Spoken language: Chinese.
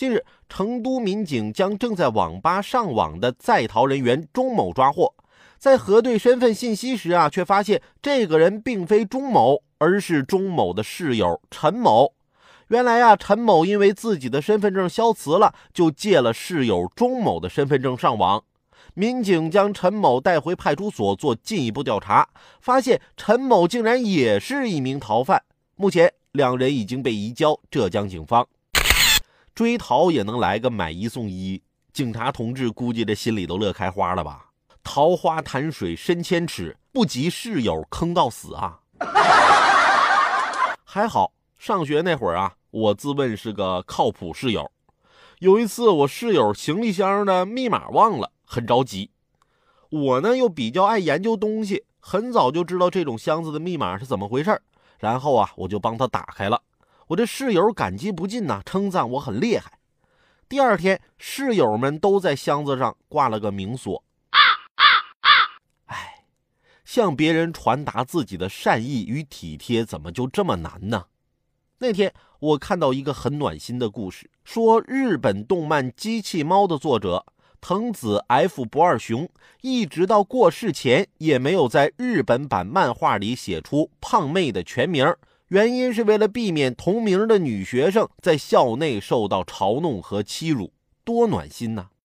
近日，成都民警将正在网吧上网的在逃人员钟某抓获。在核对身份信息时啊，却发现这个人并非钟某，而是钟某的室友陈某。原来啊，陈某因为自己的身份证消磁了，就借了室友钟某的身份证上网。民警将陈某带回派出所做进一步调查，发现陈某竟然也是一名逃犯。目前，两人已经被移交浙江警方。追逃也能来个买一送一，警察同志估计这心里都乐开花了吧？桃花潭水深千尺，不及室友坑到死啊！还好上学那会儿啊，我自问是个靠谱室友。有一次我室友行李箱的密码忘了，很着急。我呢又比较爱研究东西，很早就知道这种箱子的密码是怎么回事然后啊，我就帮他打开了。我这室友感激不尽呐，称赞我很厉害。第二天，室友们都在箱子上挂了个明锁。哎，向别人传达自己的善意与体贴，怎么就这么难呢？那天我看到一个很暖心的故事，说日本动漫《机器猫》的作者藤子 F 不二雄，一直到过世前也没有在日本版漫画里写出胖妹的全名。原因是为了避免同名的女学生在校内受到嘲弄和欺辱，多暖心呐！